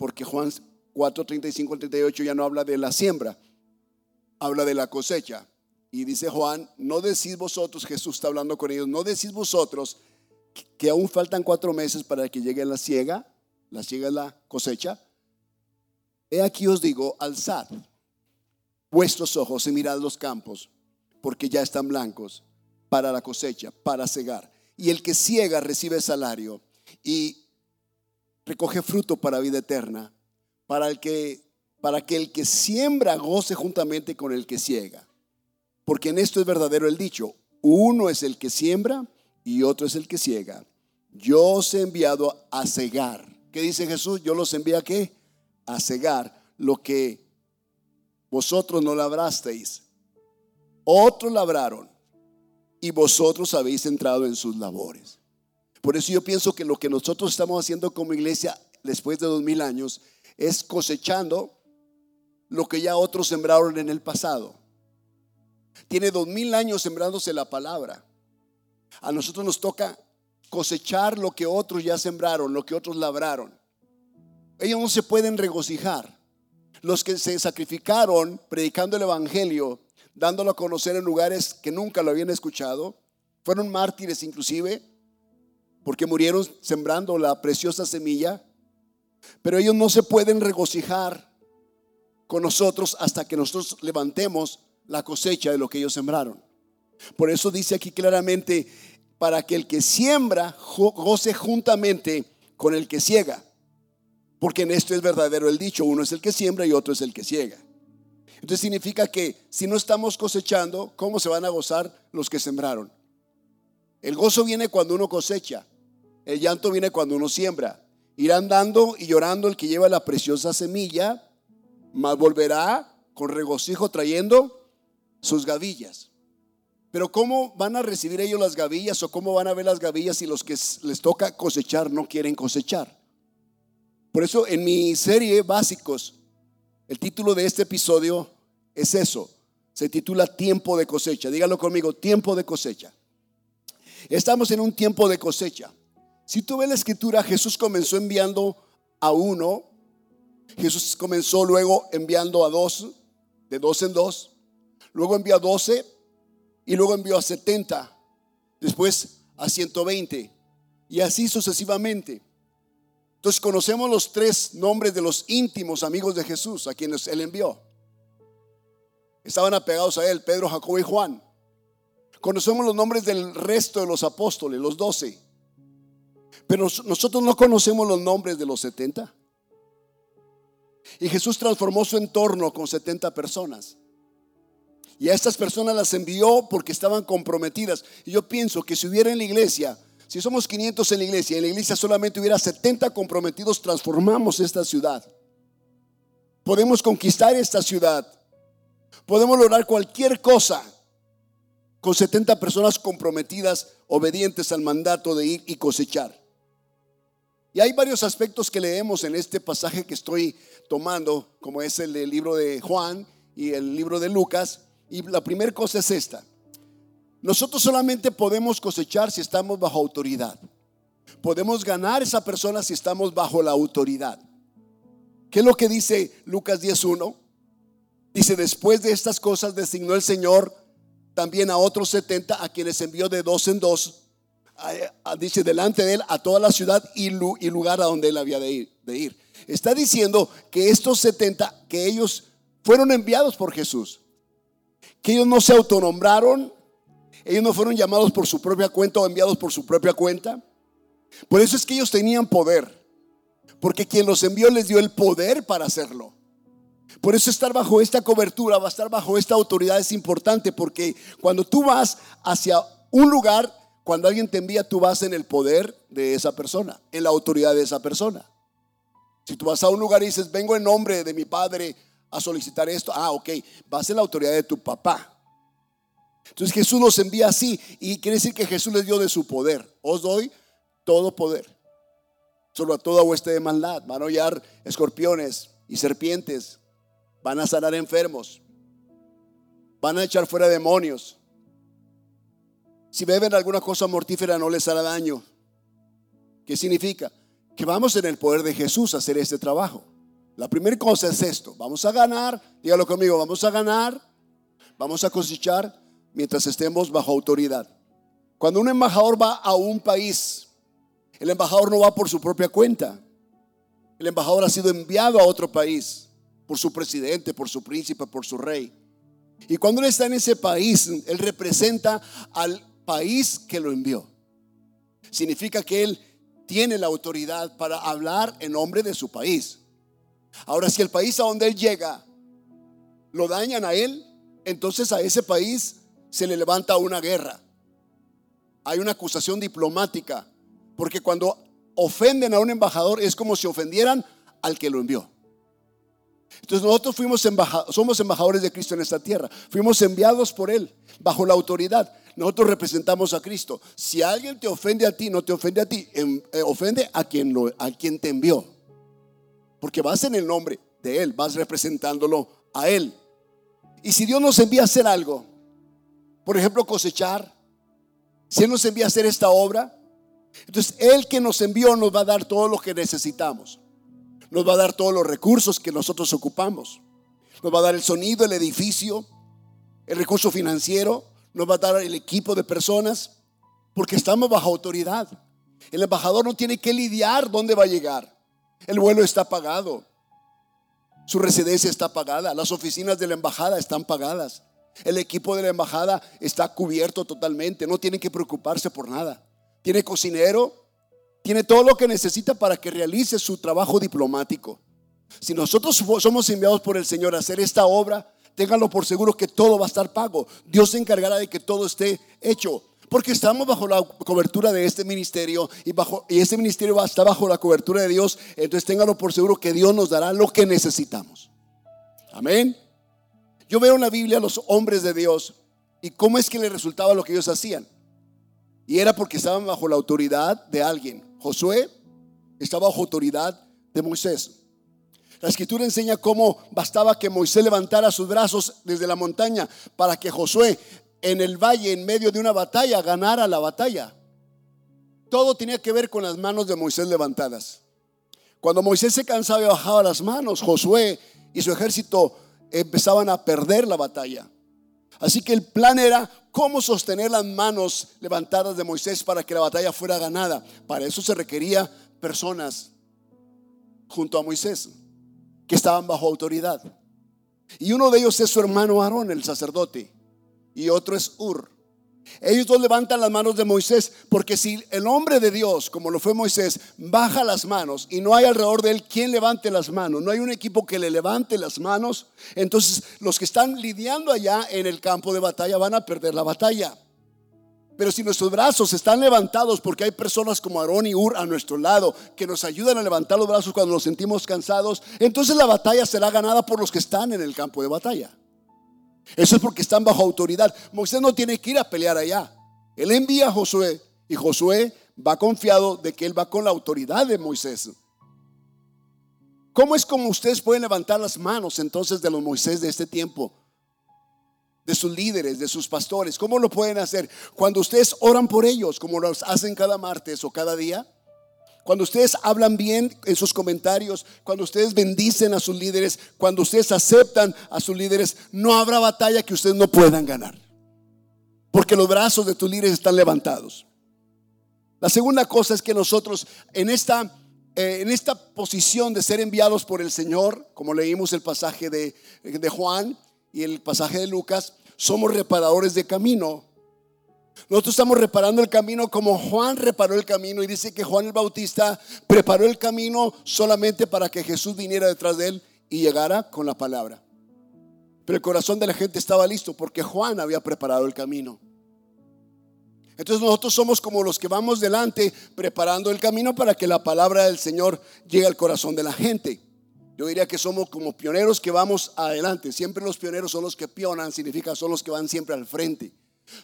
porque Juan 4, 35 38 ya no habla de la siembra, habla de la cosecha. Y dice Juan, no decís vosotros, Jesús está hablando con ellos, no decís vosotros que aún faltan cuatro meses para que llegue la siega, la siega es la cosecha. He aquí os digo, alzad vuestros ojos y mirad los campos, porque ya están blancos para la cosecha, para cegar. Y el que ciega recibe salario y recoge fruto para vida eterna, para, el que, para que el que siembra goce juntamente con el que ciega. Porque en esto es verdadero el dicho, uno es el que siembra y otro es el que ciega. Yo os he enviado a cegar. ¿Qué dice Jesús? Yo los envío a qué? A cegar lo que vosotros no labrasteis. Otros labraron y vosotros habéis entrado en sus labores. Por eso yo pienso que lo que nosotros estamos haciendo como iglesia después de dos mil años es cosechando lo que ya otros sembraron en el pasado. Tiene dos mil años sembrándose la palabra. A nosotros nos toca cosechar lo que otros ya sembraron, lo que otros labraron. Ellos no se pueden regocijar. Los que se sacrificaron predicando el Evangelio, dándolo a conocer en lugares que nunca lo habían escuchado, fueron mártires inclusive, porque murieron sembrando la preciosa semilla, pero ellos no se pueden regocijar con nosotros hasta que nosotros levantemos la cosecha de lo que ellos sembraron. Por eso dice aquí claramente, para que el que siembra goce juntamente con el que ciega. Porque en esto es verdadero el dicho, uno es el que siembra y otro es el que ciega. Entonces significa que si no estamos cosechando, ¿cómo se van a gozar los que sembraron? El gozo viene cuando uno cosecha, el llanto viene cuando uno siembra. Irá andando y llorando el que lleva la preciosa semilla, mas volverá con regocijo trayendo sus gavillas. Pero ¿cómo van a recibir ellos las gavillas o cómo van a ver las gavillas si los que les toca cosechar no quieren cosechar? Por eso en mi serie Básicos, el título de este episodio es eso. Se titula Tiempo de cosecha. Dígalo conmigo, tiempo de cosecha. Estamos en un tiempo de cosecha. Si tú ves la escritura, Jesús comenzó enviando a uno, Jesús comenzó luego enviando a dos, de dos en dos, luego envió a doce y luego envió a setenta, después a ciento veinte y así sucesivamente. Entonces conocemos los tres nombres de los íntimos amigos de Jesús a quienes él envió. Estaban apegados a él, Pedro, Jacobo y Juan. Conocemos los nombres del resto de los apóstoles, los doce. Pero nosotros no conocemos los nombres de los 70. Y Jesús transformó su entorno con 70 personas. Y a estas personas las envió porque estaban comprometidas. Y yo pienso que si hubiera en la iglesia, si somos 500 en la iglesia en la iglesia solamente hubiera 70 comprometidos, transformamos esta ciudad. Podemos conquistar esta ciudad. Podemos lograr cualquier cosa con 70 personas comprometidas, obedientes al mandato de ir y cosechar. Y hay varios aspectos que leemos en este pasaje que estoy tomando, como es el del libro de Juan y el libro de Lucas. Y la primera cosa es esta. Nosotros solamente podemos cosechar si estamos bajo autoridad. Podemos ganar esa persona si estamos bajo la autoridad. ¿Qué es lo que dice Lucas 10.1? Dice, después de estas cosas designó el Señor también a otros 70 a quienes envió de dos en dos dice delante de él a toda la ciudad y, lugar a donde él había de ir, de ir. Está diciendo que estos 70, que ellos fueron enviados por Jesús, que ellos no se autonombraron, ellos no fueron llamados por su propia cuenta o enviados por su propia cuenta. Por eso es que ellos tenían poder, porque quien los envió les dio el poder para hacerlo. Por eso estar bajo esta cobertura, estar bajo esta autoridad es importante, porque cuando tú vas hacia un lugar, cuando alguien te envía, tú vas en el poder de esa persona, en la autoridad de esa persona. Si tú vas a un lugar y dices, vengo en nombre de mi padre a solicitar esto, ah, ok, vas en la autoridad de tu papá. Entonces Jesús los envía así y quiere decir que Jesús les dio de su poder. Os doy todo poder. Solo a toda hueste de maldad. Van a hollar escorpiones y serpientes. Van a sanar enfermos. Van a echar fuera demonios. Si beben alguna cosa mortífera no les hará daño. ¿Qué significa? que vamos en el poder de Jesús a hacer este trabajo. La primera cosa es esto, vamos a ganar, dígalo conmigo, vamos a ganar, vamos a cosechar mientras estemos bajo autoridad. Cuando un embajador va a un país, el embajador no va por su propia cuenta. El embajador ha sido enviado a otro país por su presidente, por su príncipe, por su rey. Y cuando él está en ese país, él representa al país que lo envió. Significa que él tiene la autoridad para hablar en nombre de su país. Ahora, si el país a donde él llega lo dañan a él, entonces a ese país se le levanta una guerra. Hay una acusación diplomática porque cuando ofenden a un embajador es como si ofendieran al que lo envió. Entonces nosotros fuimos somos embajadores de Cristo en esta tierra. Fuimos enviados por Él, bajo la autoridad. Nosotros representamos a Cristo. Si alguien te ofende a ti, no te ofende a ti, em, eh, ofende a quien, lo, a quien te envió. Porque vas en el nombre de Él, vas representándolo a Él. Y si Dios nos envía a hacer algo, por ejemplo cosechar, si Él nos envía a hacer esta obra, entonces, Él que nos envió nos va a dar todo lo que necesitamos. Nos va a dar todos los recursos que nosotros ocupamos. Nos va a dar el sonido, el edificio, el recurso financiero. Nos va a dar el equipo de personas. Porque estamos bajo autoridad. El embajador no tiene que lidiar dónde va a llegar. El vuelo está pagado. Su residencia está pagada. Las oficinas de la embajada están pagadas. El equipo de la embajada está cubierto totalmente. No tiene que preocuparse por nada tiene cocinero, tiene todo lo que necesita para que realice su trabajo diplomático. Si nosotros somos enviados por el Señor a hacer esta obra, ténganlo por seguro que todo va a estar pago. Dios se encargará de que todo esté hecho. Porque estamos bajo la cobertura de este ministerio y, bajo, y este ministerio estar bajo la cobertura de Dios. Entonces ténganlo por seguro que Dios nos dará lo que necesitamos. Amén. Yo veo en la Biblia a los hombres de Dios y cómo es que les resultaba lo que ellos hacían. Y era porque estaban bajo la autoridad de alguien. Josué estaba bajo autoridad de Moisés. La escritura enseña cómo bastaba que Moisés levantara sus brazos desde la montaña para que Josué en el valle, en medio de una batalla, ganara la batalla. Todo tenía que ver con las manos de Moisés levantadas. Cuando Moisés se cansaba y bajaba las manos, Josué y su ejército empezaban a perder la batalla. Así que el plan era cómo sostener las manos levantadas de Moisés para que la batalla fuera ganada. Para eso se requería personas junto a Moisés que estaban bajo autoridad. Y uno de ellos es su hermano Aarón, el sacerdote, y otro es Ur. Ellos dos levantan las manos de Moisés, porque si el hombre de Dios, como lo fue Moisés, baja las manos y no hay alrededor de él quien levante las manos, no hay un equipo que le levante las manos, entonces los que están lidiando allá en el campo de batalla van a perder la batalla. Pero si nuestros brazos están levantados porque hay personas como Aarón y Ur a nuestro lado que nos ayudan a levantar los brazos cuando nos sentimos cansados, entonces la batalla será ganada por los que están en el campo de batalla. Eso es porque están bajo autoridad. Moisés no tiene que ir a pelear allá. Él envía a Josué y Josué va confiado de que él va con la autoridad de Moisés. ¿Cómo es como ustedes pueden levantar las manos entonces de los Moisés de este tiempo? De sus líderes, de sus pastores. ¿Cómo lo pueden hacer? Cuando ustedes oran por ellos, como lo hacen cada martes o cada día. Cuando ustedes hablan bien en sus comentarios, cuando ustedes bendicen a sus líderes, cuando ustedes aceptan a sus líderes, no habrá batalla que ustedes no puedan ganar. Porque los brazos de tus líderes están levantados. La segunda cosa es que nosotros en esta, eh, en esta posición de ser enviados por el Señor, como leímos el pasaje de, de Juan y el pasaje de Lucas, somos reparadores de camino nosotros estamos reparando el camino como Juan reparó el camino y dice que Juan el Bautista preparó el camino solamente para que Jesús viniera detrás de él y llegara con la palabra. Pero el corazón de la gente estaba listo porque Juan había preparado el camino. Entonces nosotros somos como los que vamos delante preparando el camino para que la palabra del Señor llegue al corazón de la gente. Yo diría que somos como pioneros que vamos adelante. Siempre los pioneros son los que pionan, significa son los que van siempre al frente.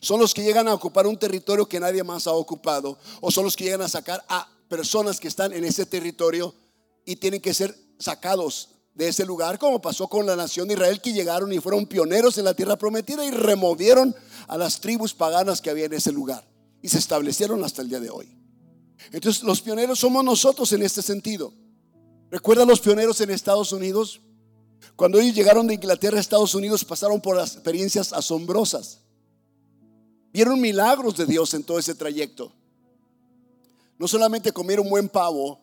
Son los que llegan a ocupar un territorio que nadie más ha ocupado. O son los que llegan a sacar a personas que están en ese territorio y tienen que ser sacados de ese lugar, como pasó con la nación de Israel, que llegaron y fueron pioneros en la tierra prometida y removieron a las tribus paganas que había en ese lugar. Y se establecieron hasta el día de hoy. Entonces los pioneros somos nosotros en este sentido. ¿Recuerda los pioneros en Estados Unidos? Cuando ellos llegaron de Inglaterra a Estados Unidos pasaron por experiencias asombrosas. Vieron milagros de Dios en todo ese trayecto. No solamente comieron buen pavo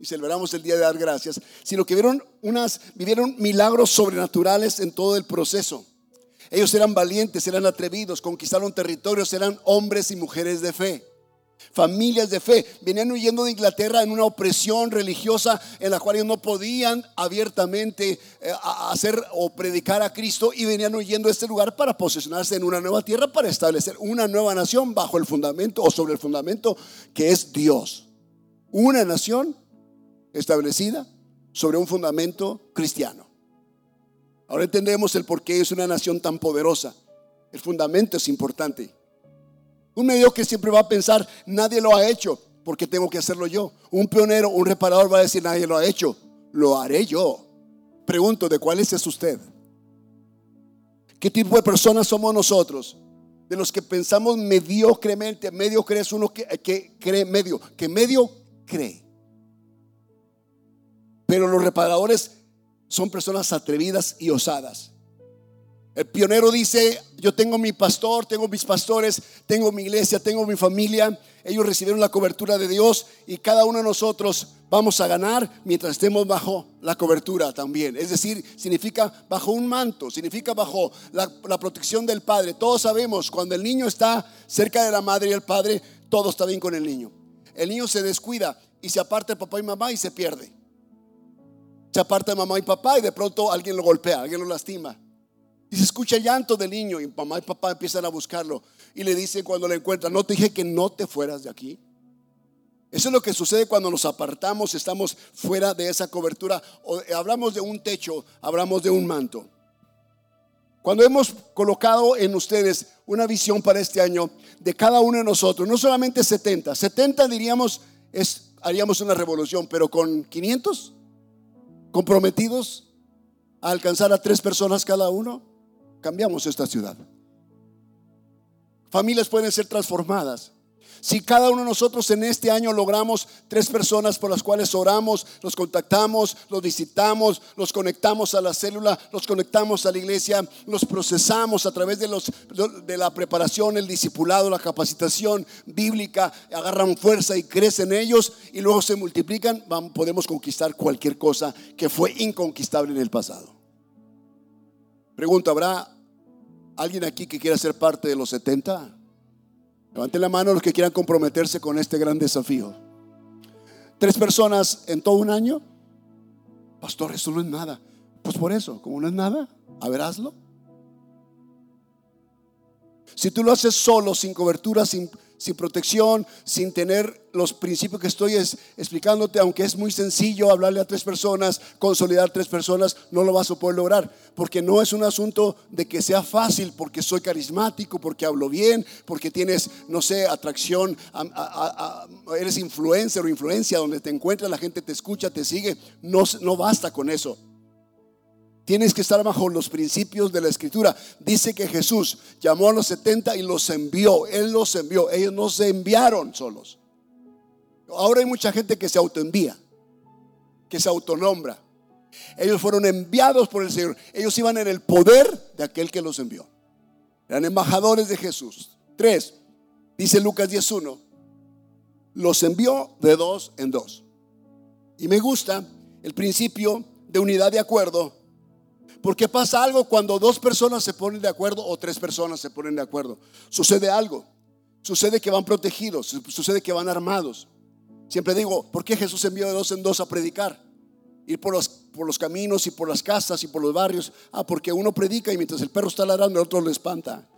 y celebramos el día de dar gracias, sino que vieron unas, vivieron milagros sobrenaturales en todo el proceso. Ellos eran valientes, eran atrevidos, conquistaron territorios, eran hombres y mujeres de fe familias de fe. Venían huyendo de Inglaterra en una opresión religiosa en la cual ellos no podían abiertamente eh, hacer o predicar a Cristo y venían huyendo de este lugar para posicionarse en una nueva tierra, para establecer una nueva nación bajo el fundamento o sobre el fundamento que es Dios. Una nación establecida sobre un fundamento cristiano. Ahora entendemos el por qué es una nación tan poderosa. El fundamento es importante. Un que siempre va a pensar, nadie lo ha hecho, porque tengo que hacerlo yo. Un pionero, un reparador va a decir, nadie lo ha hecho, lo haré yo. Pregunto, ¿de cuál es usted? ¿Qué tipo de personas somos nosotros? De los que pensamos mediocremente. Mediocre es uno que, que cree medio, que medio cree. Pero los reparadores son personas atrevidas y osadas. El pionero dice, yo tengo mi pastor, tengo mis pastores, tengo mi iglesia, tengo mi familia. Ellos recibieron la cobertura de Dios y cada uno de nosotros vamos a ganar mientras estemos bajo la cobertura también. Es decir, significa bajo un manto, significa bajo la, protección del Padre. Todos sabemos, cuando el niño está cerca de la madre y el padre, todo está bien con el niño. El niño se descuida y se aparta de papá y mamá y se pierde. Se aparta de mamá y papá y de pronto alguien lo golpea, alguien lo lastima. Y se escucha el llanto del niño y mamá y papá empiezan a buscarlo y le dicen cuando lo encuentran, no te dije que no te fueras de aquí. Eso es lo que sucede cuando nos apartamos, estamos fuera de esa cobertura. O hablamos de un techo, hablamos de un manto. Cuando hemos colocado en ustedes una visión para este año de cada uno de nosotros, no solamente 70, 70 diríamos es, haríamos una revolución, pero con 500 comprometidos a alcanzar a tres personas cada uno cambiamos esta ciudad. Familias pueden ser transformadas. Si cada uno de nosotros en este año logramos tres personas por las cuales oramos, los contactamos, los visitamos, los conectamos a la célula, los conectamos a la iglesia, los procesamos a través de, los, de la preparación, el discipulado, la capacitación bíblica, agarran fuerza y crecen ellos y luego se multiplican, podemos conquistar cualquier cosa que fue inconquistable en el pasado. Pregunta, ¿habrá alguien aquí que quiera ser parte de los 70? Levanten la mano los que quieran comprometerse con este gran desafío. ¿Tres personas en todo un año? Pastor, eso no es nada. Pues por eso, como no es nada, a ver. Si tú lo haces solo, sin cobertura, sin sin protección, sin tener los principios que estoy explicándote, aunque es muy sencillo hablarle a tres personas, consolidar tres personas, no lo vas a poder lograr, porque no es un asunto de que sea fácil, porque soy carismático, porque hablo bien, porque tienes, no sé, atracción, eres influencer o influencia, donde te encuentras, la gente te escucha, te sigue, no, no basta con eso. Tienes que estar bajo los principios de la escritura. Dice que Jesús llamó a los 70 y los envió. Él los envió. Ellos no se enviaron solos. Ahora hay mucha gente que se autoenvía, que se autonombra. Ellos fueron enviados por el Señor. Ellos iban en el poder de aquel que los envió. Eran embajadores de Jesús. Tres, dice Lucas 10.1, los envió de dos en dos. Y me gusta el principio de unidad de acuerdo porque pasa algo cuando dos personas se ponen de acuerdo o tres personas se ponen de acuerdo. Sucede algo. Sucede que van protegidos, sucede que van armados. Siempre digo, ¿por qué Jesús envió de dos en dos a predicar? Ir por los, por los caminos y por las casas y por los barrios. Ah, porque uno predica y mientras el perro está ladrando, el otro le espanta.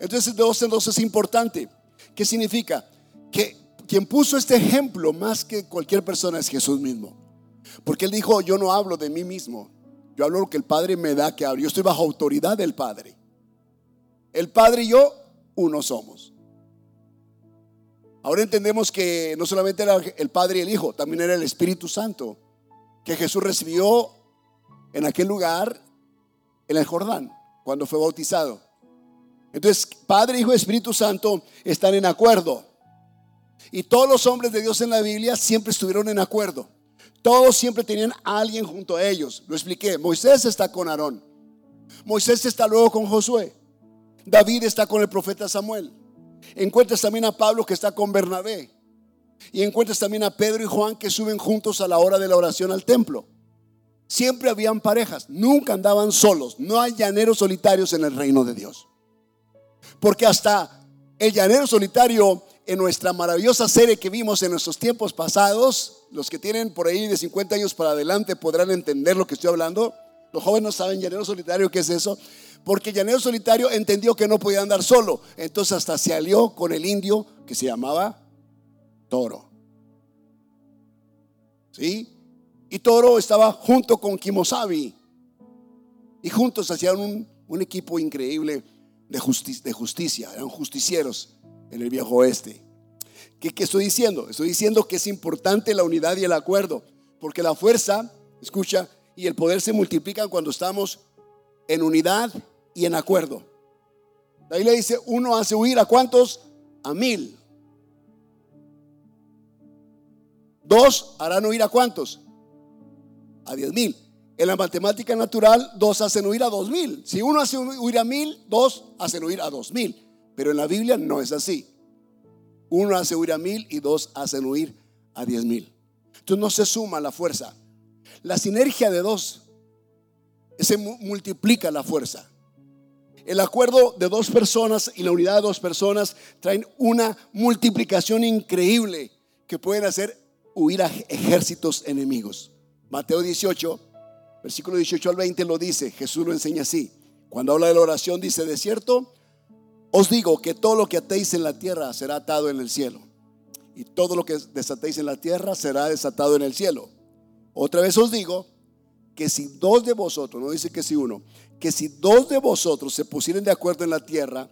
Entonces, de dos en dos es importante. ¿Qué significa? Que quien puso este ejemplo más que cualquier persona es Jesús mismo. Porque él dijo, yo no hablo de mí mismo, yo hablo lo que el Padre me da que hablo. Yo estoy bajo autoridad del Padre. El Padre y yo, uno somos. Ahora entendemos que no solamente era el Padre y el Hijo, también era el Espíritu Santo, que Jesús recibió en aquel lugar, en el Jordán, cuando fue bautizado. Entonces, Padre, Hijo y Espíritu Santo están en acuerdo. Y todos los hombres de Dios en la Biblia siempre estuvieron en acuerdo. Todos siempre tenían a alguien junto a ellos. Lo expliqué. Moisés está con Aarón. Moisés está luego con Josué. David está con el profeta Samuel. Encuentras también a Pablo que está con Bernabé. Y encuentras también a Pedro y Juan que suben juntos a la hora de la oración al templo. Siempre habían parejas, nunca andaban solos. No hay llaneros solitarios en el reino de Dios. Porque hasta el llanero solitario en nuestra maravillosa serie que vimos en nuestros tiempos pasados, los que tienen por ahí de 50 años para adelante podrán entender lo que estoy hablando. Los jóvenes no saben llanero solitario qué es eso. Porque llanero solitario entendió que no podía andar solo. Entonces hasta se alió con el indio que se llamaba Toro. ¿Sí? Y Toro estaba junto con Kimosabi. Y juntos hacían un, equipo increíble de, de justicia. Eran justicieros en el viejo oeste. ¿Qué, ¿Qué estoy diciendo? Estoy diciendo que es importante la unidad y el acuerdo. Porque la fuerza, escucha, y el poder se multiplican cuando estamos en unidad y en acuerdo. Ahí le dice, uno hace huir a cuántos? A mil. Dos harán huir a cuántos? A diez mil. En la matemática natural, dos hacen huir a dos mil. Si uno hace huir a mil, dos hacen huir a dos mil. Pero en la Biblia no es así. Uno hace huir a mil y dos hacen huir a diez mil. Entonces no se suma la fuerza. La sinergia de dos se multiplica la fuerza. El acuerdo de dos personas y la unidad de dos personas traen una multiplicación increíble que pueden hacer huir a ejércitos enemigos. Mateo 18, versículo 18 al 20 lo dice, Jesús lo enseña así. Cuando habla de la oración dice, de cierto, os digo que todo lo que atéis en la tierra será atado en el cielo. Y todo lo que desatéis en la tierra será desatado en el cielo. Otra vez os digo que si dos de vosotros, no dice que si uno, que si dos de vosotros se pusieren de acuerdo en la tierra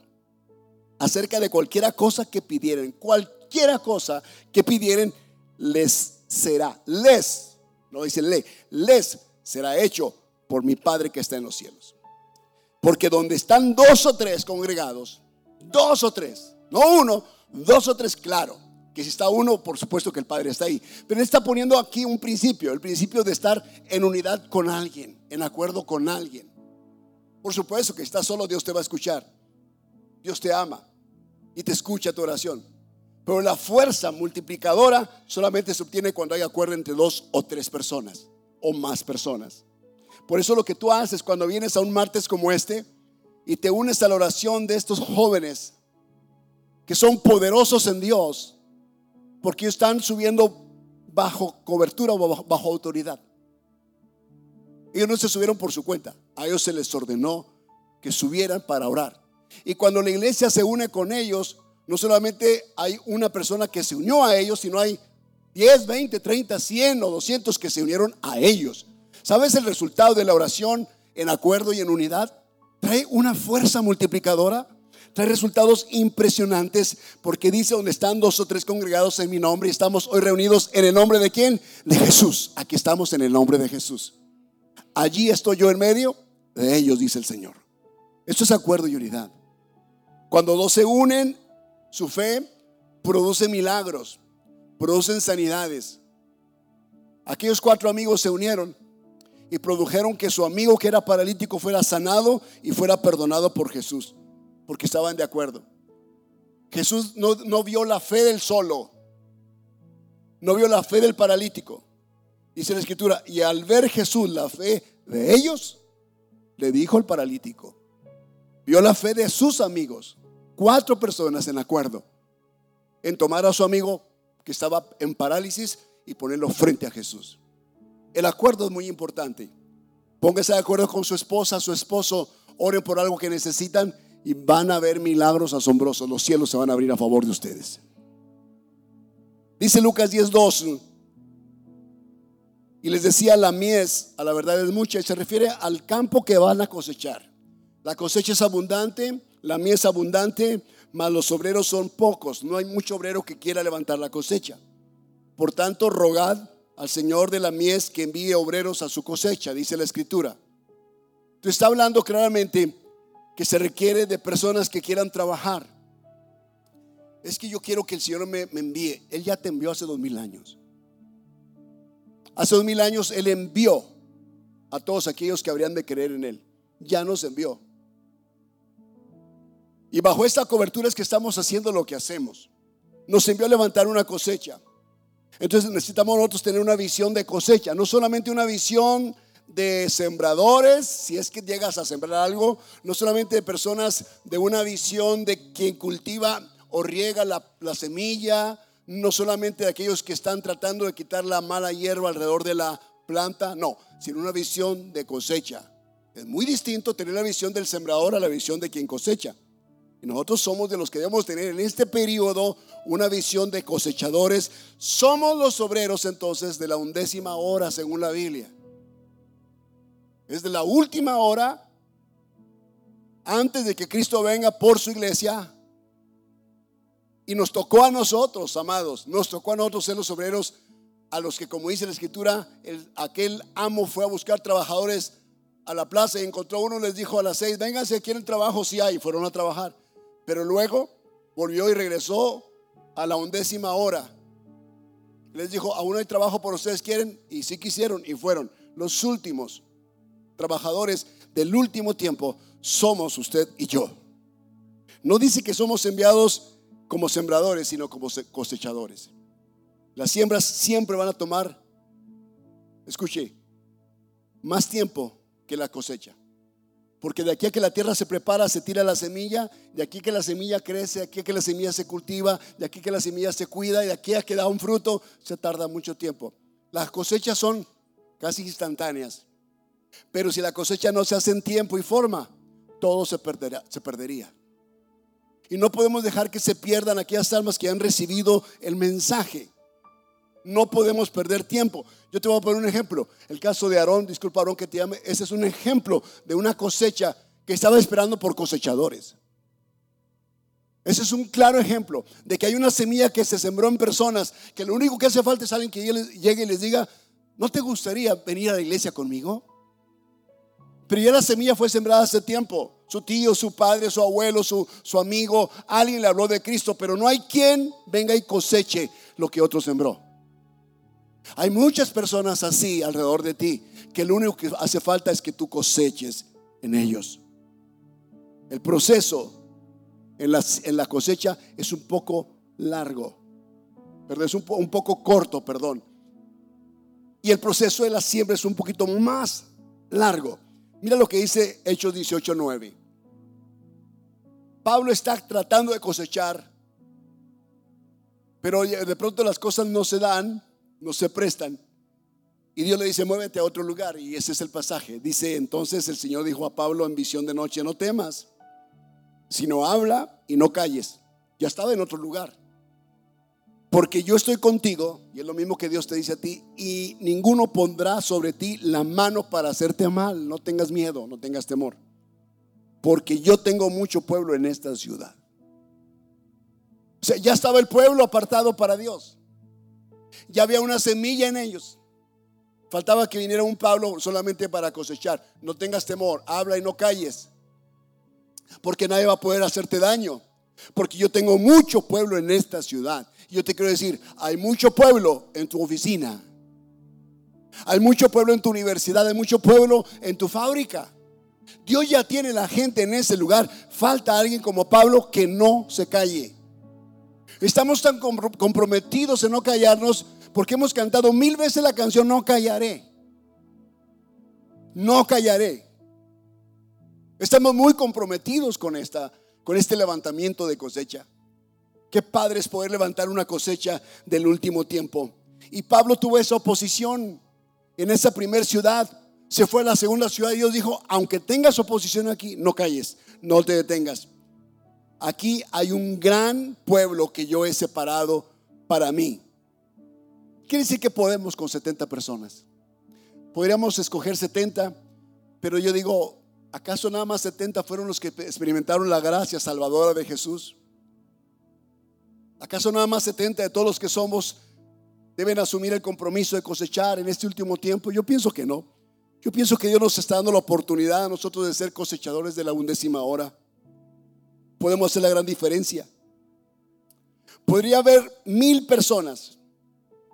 acerca de cualquiera cosa que pidieren, cualquiera cosa que pidieren, les será, les, no dice le, les será hecho por mi Padre que está en los cielos. Porque donde están dos o tres congregados, dos o tres, no uno, dos o tres, claro, que si está uno, por supuesto que el Padre está ahí. Pero él está poniendo aquí un principio, el principio de estar en unidad con alguien, en acuerdo con alguien. Por supuesto que estás solo, Dios te va a escuchar. Dios te ama y te escucha tu oración. Pero la fuerza multiplicadora solamente se obtiene cuando hay acuerdo entre dos o tres personas o más personas. Por eso lo que tú haces cuando vienes a un martes como este y te unes a la oración de estos jóvenes que son poderosos en Dios, porque están subiendo bajo cobertura o bajo autoridad. Ellos no se subieron por su cuenta. A ellos se les ordenó que subieran para orar. Y cuando la iglesia se une con ellos, no solamente hay una persona que se unió a ellos, sino hay 10, 20, 30, 100 o 200 que se unieron a ellos. ¿Sabes el resultado de la oración en acuerdo y en unidad? Trae una fuerza multiplicadora, trae resultados impresionantes, porque dice donde están dos o tres congregados en mi nombre y estamos hoy reunidos en el nombre de quién? De Jesús. Aquí estamos en el nombre de Jesús. Allí estoy yo en medio de ellos, dice el Señor. Esto es acuerdo y unidad. Cuando dos se unen, su fe produce milagros, producen sanidades. Aquellos cuatro amigos se unieron y produjeron que su amigo que era paralítico fuera sanado y fuera perdonado por Jesús, porque estaban de acuerdo. Jesús no, no vio la fe del solo, no vio la fe del paralítico, Dice la escritura, y al ver Jesús la fe de ellos, le dijo al paralítico, vio la fe de sus amigos, cuatro personas en acuerdo, en tomar a su amigo que estaba en parálisis y ponerlo frente a Jesús. El acuerdo es muy importante. Póngase de acuerdo con su esposa, su esposo, oren por algo que necesitan y van a ver milagros asombrosos. Los cielos se van a abrir a favor de ustedes. Dice Lucas 10:2, y les decía, la mies, a la verdad es mucha, y se refiere al campo que van a cosechar. La cosecha es abundante, la mies es abundante, mas los obreros son pocos. No hay mucho obrero que quiera levantar la cosecha. Por tanto, rogad al Señor de la mies que envíe obreros a su cosecha, dice la escritura. Tú está hablando claramente que se requiere de personas que quieran trabajar. es que yo quiero que el Señor me, me envíe. Él ya te envió hace dos mil años. Hace dos mil años Él envió a todos aquellos que habrían de creer en Él. Ya nos envió. Y bajo esta cobertura es que estamos haciendo lo que hacemos. Nos envió a levantar una cosecha. Entonces necesitamos nosotros tener una visión de cosecha, no solamente una visión de sembradores, si es que llegas a sembrar algo, no solamente de personas de una visión de quien cultiva o riega la, la semilla, no solamente de aquellos que están tratando de quitar la mala hierba alrededor de la planta, no, sino una visión de cosecha. Es muy distinto tener la visión del sembrador a la visión de quien cosecha. Y nosotros somos de los que debemos tener en este periodo una visión de cosechadores. Somos los obreros entonces de la undécima hora según la Biblia. Es de la última hora antes de que Cristo venga por su iglesia. Y nos tocó a nosotros, amados, nos tocó a nosotros ser los obreros a los que, como dice la escritura, aquel amo fue a buscar trabajadores a la plaza y encontró uno, les dijo a las seis, vénganse, quieren trabajo, si hay, fueron a trabajar. Pero luego volvió y regresó a la undécima hora. Les dijo, aún hay trabajo por ustedes quieren y sí quisieron y fueron. Los últimos trabajadores del último tiempo somos usted y yo. No dice que somos enviados como sembradores, sino como cosechadores. Las siembras siempre van a tomar, escuche, más tiempo que la cosecha. Porque de aquí a que la tierra se prepara, se tira la semilla, de aquí a que la semilla crece, de aquí a que la semilla se cultiva, de aquí a que la semilla se cuida, y de aquí a que da un fruto, se tarda mucho tiempo. Las cosechas son casi instantáneas. Pero si la cosecha no se hace en tiempo y forma, todo se, perderá, se perdería. Y no podemos dejar que se pierdan aquellas almas que han recibido el mensaje. No podemos perder tiempo. Yo te voy a poner un ejemplo. El caso de Aarón, disculpa Aarón que te llame, ese es un ejemplo de una cosecha que estaba esperando por cosechadores. Ese es un claro ejemplo de que hay una semilla que se sembró en personas, que lo único que hace falta es alguien que llegue y les diga, ¿no te gustaría venir a la iglesia conmigo? Pero ya la semilla fue sembrada hace tiempo. Su tío, su padre, su abuelo, su, su amigo, alguien le habló de Cristo, pero no hay quien venga y coseche lo que otro sembró. Hay muchas personas así alrededor de ti que lo único que hace falta es que tú coseches en ellos. El proceso en la, cosecha es un poco largo, perdón, es un, un poco corto, perdón. Y el proceso de la siembra es un poquito más largo. Mira lo que dice Hechos 18:9. Pablo está tratando de cosechar, pero de pronto las cosas no se dan no se prestan. Y Dios le dice, muévete a otro lugar. Y ese es el pasaje. Dice, entonces el Señor dijo a Pablo en visión de noche, no temas, sino habla y no calles. Ya estaba en otro lugar. Porque yo estoy contigo, y es lo mismo que Dios te dice a ti, y ninguno pondrá sobre ti la mano para hacerte mal. No tengas miedo, no tengas temor. Porque yo tengo mucho pueblo en esta ciudad. O sea, ya estaba el pueblo apartado para Dios ya había una semilla en ellos. Faltaba que viniera un Pablo solamente para cosechar. No tengas temor, habla y no calles. Porque nadie va a poder hacerte daño. Porque yo tengo mucho pueblo en esta ciudad. Yo te quiero decir, hay mucho pueblo en tu oficina. Hay mucho pueblo en tu universidad, hay mucho pueblo en tu fábrica. Dios ya tiene la gente en ese lugar. Falta alguien como Pablo que no se calle. Estamos tan comprometidos en no callarnos porque hemos cantado mil veces la canción No callaré. No callaré. Estamos muy comprometidos con esta con este levantamiento de cosecha. Qué padre es poder levantar una cosecha del último tiempo. Y Pablo tuvo esa oposición en esa primera ciudad. Se fue a la segunda ciudad y Dios dijo, aunque tengas oposición aquí, no calles, no te detengas aquí hay un gran pueblo que yo he separado para mí. Quiere decir que podemos con 70 personas. Podríamos escoger 70, pero yo digo, ¿acaso nada más 70 fueron los que experimentaron la gracia salvadora de Jesús? ¿Acaso nada más 70 de todos los que somos deben asumir el compromiso de cosechar en este último tiempo? Yo pienso que no. Yo pienso que Dios nos está dando la oportunidad a nosotros de ser cosechadores de la undécima hora podemos hacer la gran diferencia. Podría haber mil personas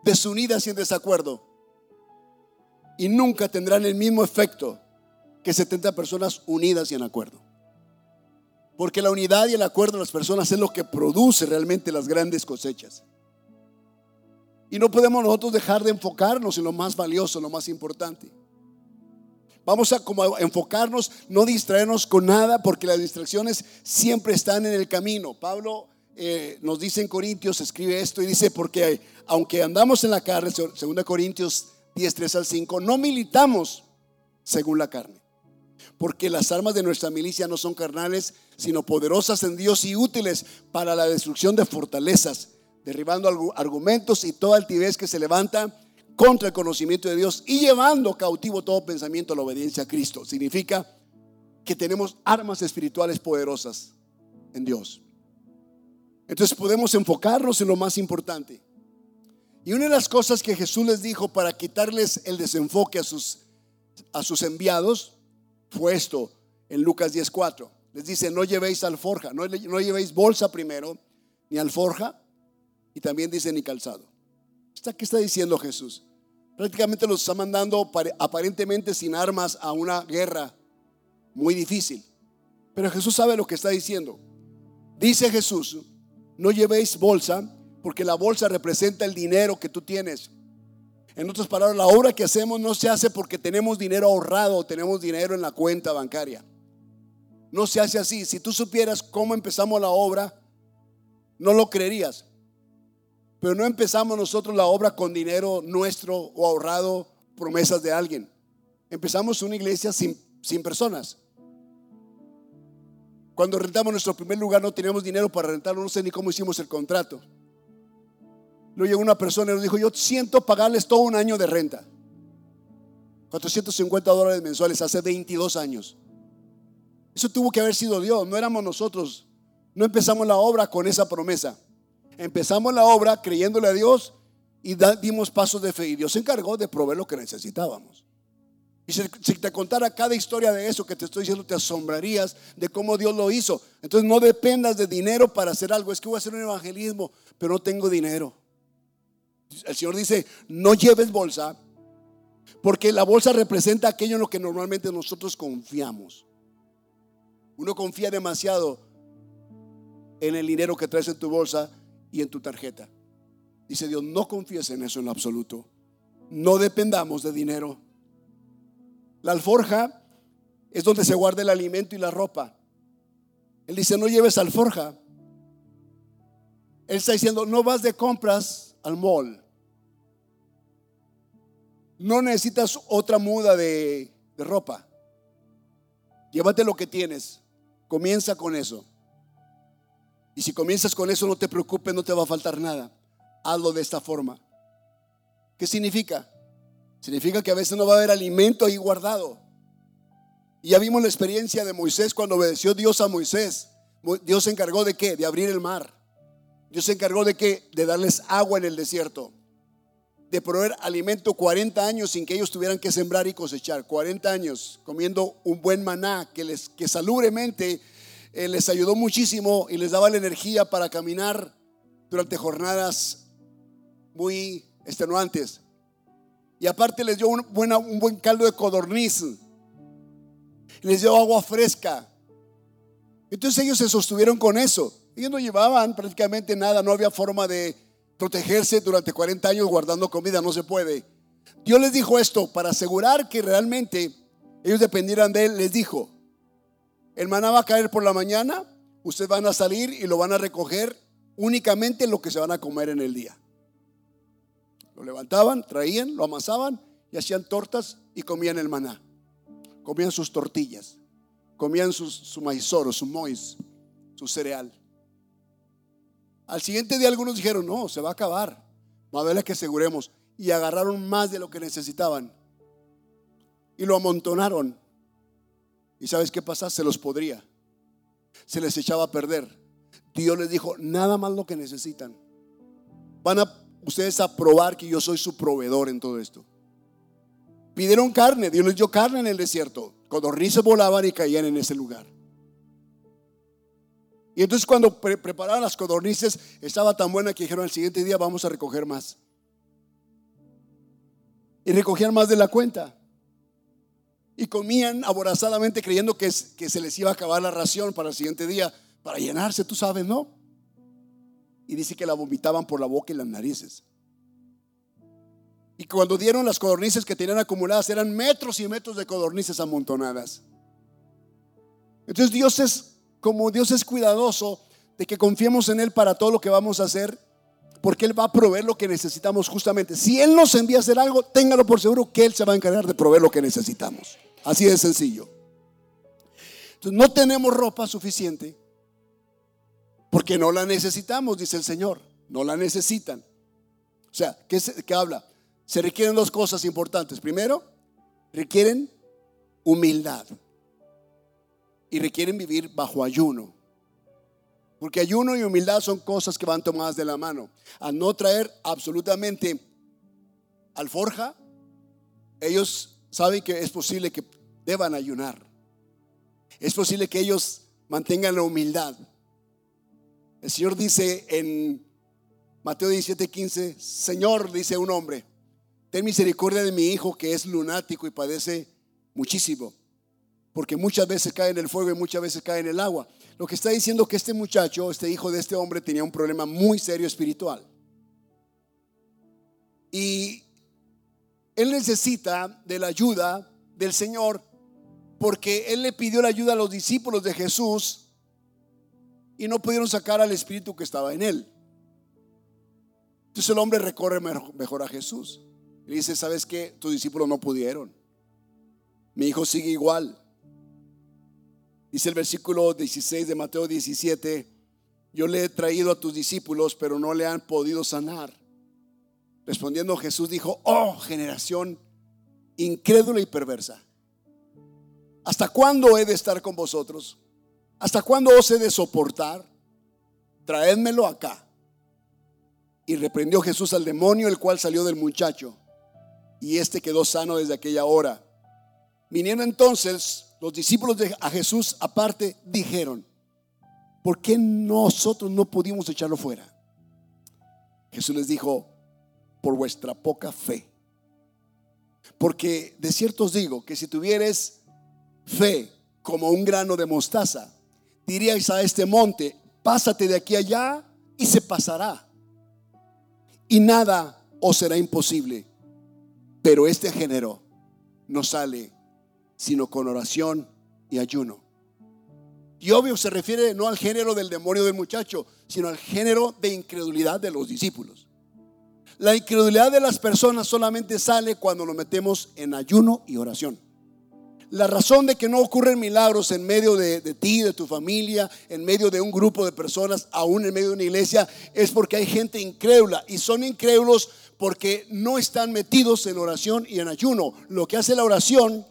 desunidas y en desacuerdo y nunca tendrán el mismo efecto que 70 personas unidas y en acuerdo. Porque la unidad y el acuerdo de las personas es lo que produce realmente las grandes cosechas. Y no podemos nosotros dejar de enfocarnos en lo más valioso, en lo más importante. Vamos a enfocarnos, no distraernos con nada, porque las distracciones siempre están en el camino. Pablo eh, nos dice en Corintios, escribe esto y dice, porque aunque andamos en la carne, 2 Corintios 10, 3 al 5, no militamos según la carne. Porque las armas de nuestra milicia no son carnales, sino poderosas en Dios y útiles para la destrucción de fortalezas, derribando argumentos y toda altivez que se levanta contra el conocimiento de Dios y llevando cautivo todo pensamiento a la obediencia a Cristo. Significa que tenemos armas espirituales poderosas en Dios. Entonces podemos enfocarnos en lo más importante. Y una de las cosas que Jesús les dijo para quitarles el desenfoque a sus, a sus enviados fue esto en Lucas 10:4. Les dice, no llevéis alforja, no, no llevéis bolsa primero, ni alforja, y también dice ni calzado. ¿Qué está diciendo Jesús? Prácticamente los está mandando aparentemente sin armas a una guerra muy difícil. Pero Jesús sabe lo que está diciendo. Dice Jesús, no llevéis bolsa, porque la bolsa representa el dinero que tú tienes. En otras palabras, la obra que hacemos no se hace porque tenemos dinero ahorrado o tenemos dinero en la cuenta bancaria. No se hace así. Si tú supieras cómo empezamos la obra, no lo creerías. Pero no empezamos nosotros la obra con dinero nuestro o ahorrado, promesas de alguien. Empezamos una iglesia sin, sin personas. Cuando rentamos nuestro primer lugar no teníamos dinero para rentarlo, no sé ni cómo hicimos el contrato. Luego llegó una persona y nos dijo, yo siento pagarles todo un año de renta. 450 dólares mensuales hace 22 años. Eso tuvo que haber sido Dios, no éramos nosotros. No empezamos la obra con esa promesa. Empezamos la obra creyéndole a Dios y dimos pasos de fe. Y Dios se encargó de proveer lo que necesitábamos. Y si, te contara cada historia de eso que te estoy diciendo, te asombrarías de cómo Dios lo hizo. Entonces no dependas de dinero para hacer algo. Es que voy a hacer un evangelismo, pero no tengo dinero. El Señor dice, no lleves bolsa, porque la bolsa representa aquello en lo que normalmente nosotros confiamos. Uno confía demasiado en el dinero que traes en tu bolsa y en tu tarjeta. Dice Dios, no confíes en eso en absoluto. No dependamos de dinero. La alforja es donde se guarda el alimento y la ropa. Él dice, no lleves alforja. Él está diciendo, no vas de compras al mall. No necesitas otra muda de, ropa. Llévate lo que tienes. Comienza con eso. Y si comienzas con eso, no te preocupes, no te va a faltar nada. Hazlo de esta forma. ¿Qué significa? Significa que a veces no va a haber alimento ahí guardado. Y ya vimos la experiencia de Moisés cuando obedeció Dios a Moisés. Dios se encargó de qué? De abrir el mar. Dios se encargó de qué? De darles agua en el desierto. De proveer alimento 40 años sin que ellos tuvieran que sembrar y cosechar. 40 años comiendo un buen maná que, les, que salubremente eh, les ayudó muchísimo y les daba la energía para caminar durante jornadas muy extenuantes. Y aparte les dio un, un buen caldo de codorniz. Les dio agua fresca. Entonces ellos se sostuvieron con eso. Ellos no llevaban prácticamente nada, no había forma de protegerse durante 40 años guardando comida, no se puede. Dios les dijo esto para asegurar que realmente ellos dependieran de Él. Les dijo, el maná va a caer por la mañana, ustedes van a salir y lo van a recoger únicamente lo que se van a comer en el día. Lo levantaban, traían, lo amasaban y hacían tortas y comían el maná. Comían sus tortillas, comían sus, su maizoro, su mois, su cereal. Al siguiente día algunos dijeron, no, se va a acabar. Más vale que aseguremos. Y agarraron más de lo que necesitaban. Y lo amontonaron. ¿Y sabes qué pasa? Se los podría. Se les echaba a perder. Dios les dijo, nada más lo que necesitan. Van a ustedes a probar que yo soy su proveedor en todo esto. Pidieron carne, Dios les dio carne en el desierto. Codornices volaban y caían en ese lugar. Y entonces cuando preparaban las codornices, estaba tan buena que dijeron al siguiente día vamos a recoger más. Y recogían más de la cuenta. Y comían aborazadamente creyendo que, que se les iba a acabar la ración para el siguiente día, para llenarse, tú sabes, ¿no? Y dice que la vomitaban por la boca y las narices. Y cuando dieron las codornices que tenían acumuladas, eran metros y metros de codornices amontonadas. Entonces Dios es como Dios es cuidadoso de que confiemos en Él para todo lo que vamos a hacer, porque Él va a proveer lo que necesitamos justamente. Si Él nos envía a hacer algo, téngalo por seguro que Él se va a encargar de proveer lo que necesitamos. Así de sencillo. Entonces no tenemos ropa suficiente porque no la necesitamos, dice el Señor. No la necesitan. O sea, ¿qué, qué habla? Se requieren dos cosas importantes. Primero, requieren humildad y requieren vivir bajo ayuno. Porque ayuno y humildad son cosas que van tomadas de la mano. Al no traer absolutamente alforja, ellos saben que es posible que deban ayunar. Es posible que ellos mantengan la humildad. El Señor dice en Mateo 17:15, Señor, dice un hombre, ten misericordia de mi hijo que es lunático y padece muchísimo porque muchas veces cae en el fuego y muchas veces cae en el agua. Lo que está diciendo que este muchacho, este hijo de este hombre, tenía un problema muy serio espiritual. Y él necesita de la ayuda del Señor porque él le pidió la ayuda a los discípulos de Jesús y no pudieron sacar al espíritu que estaba en él. Entonces el hombre recorre mejor a Jesús. Le dice, ¿sabes qué? Tus discípulos no pudieron. Mi hijo sigue igual. Dice el versículo 16 de Mateo 17, yo le he traído a tus discípulos, pero no le han podido sanar. Respondiendo Jesús dijo, oh generación incrédula y perversa, ¿hasta cuándo he de estar con vosotros? ¿Hasta cuándo os he de soportar? Traédmelo acá. Y reprendió Jesús al demonio, el cual salió del muchacho, y este quedó sano desde aquella hora. Viniendo entonces los discípulos de a Jesús aparte dijeron, ¿por qué nosotros no pudimos echarlo fuera? Jesús les dijo, por vuestra poca fe. Porque de cierto os digo que si tuvieres fe como un grano de mostaza, diríais a este monte, pásate de aquí allá y se pasará. Y nada os será imposible. Pero este género no sale sino con oración y ayuno. Y obvio se refiere no al género del demonio del muchacho, sino al género de incredulidad de los discípulos. La incredulidad de las personas solamente sale cuando nos metemos en ayuno y oración. La razón de que no ocurren milagros en medio de, ti, de tu familia, en medio de un grupo de personas, aún en medio de una iglesia, es porque hay gente incrédula. Y son incrédulos porque no están metidos en oración y en ayuno. Lo que hace la oración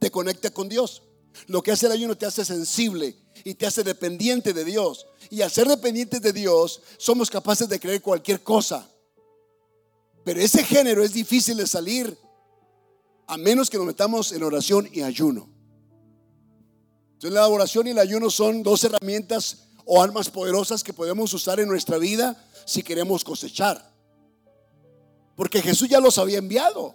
te conecta con Dios. Lo que hace el ayuno te hace sensible y te hace dependiente de Dios. Y al ser dependientes de Dios, somos capaces de creer cualquier cosa. Pero ese género es difícil de salir a menos que nos metamos en oración y ayuno. Entonces la oración y el ayuno son dos herramientas o armas poderosas que podemos usar en nuestra vida si queremos cosechar. Porque Jesús ya los había enviado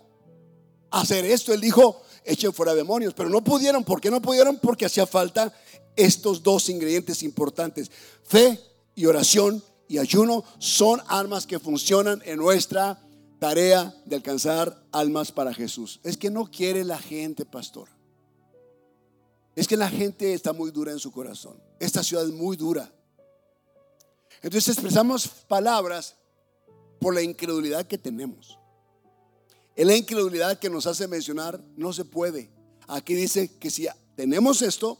a hacer esto. Él dijo, echen fuera demonios, pero no pudieron. ¿Por qué no pudieron? Porque hacía falta estos dos ingredientes importantes. Fe y oración y ayuno son armas que funcionan en nuestra tarea de alcanzar almas para Jesús. Es que no quiere la gente, pastor. Es que la gente está muy dura en su corazón. Esta ciudad es muy dura. Entonces expresamos palabras por la incredulidad que tenemos. Es la incredulidad que nos hace mencionar, no se puede. Aquí dice que si tenemos esto,